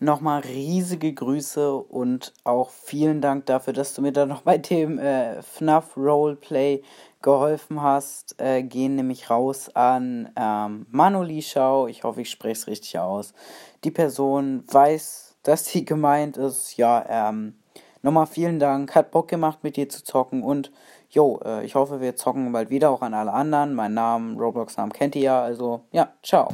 Nochmal riesige Grüße und auch vielen Dank dafür, dass du mir da noch bei dem äh, FNAF Roleplay geholfen hast. Äh, gehen nämlich raus an ähm, Manoli Schau. Ich hoffe, ich spreche es richtig aus. Die Person weiß, dass sie gemeint ist. Ja, ähm, nochmal vielen Dank. Hat Bock gemacht, mit dir zu zocken und jo, äh, ich hoffe, wir zocken bald wieder auch an alle anderen. Mein Namen, Roblox-Namen kennt ihr ja. Also, ja, ciao.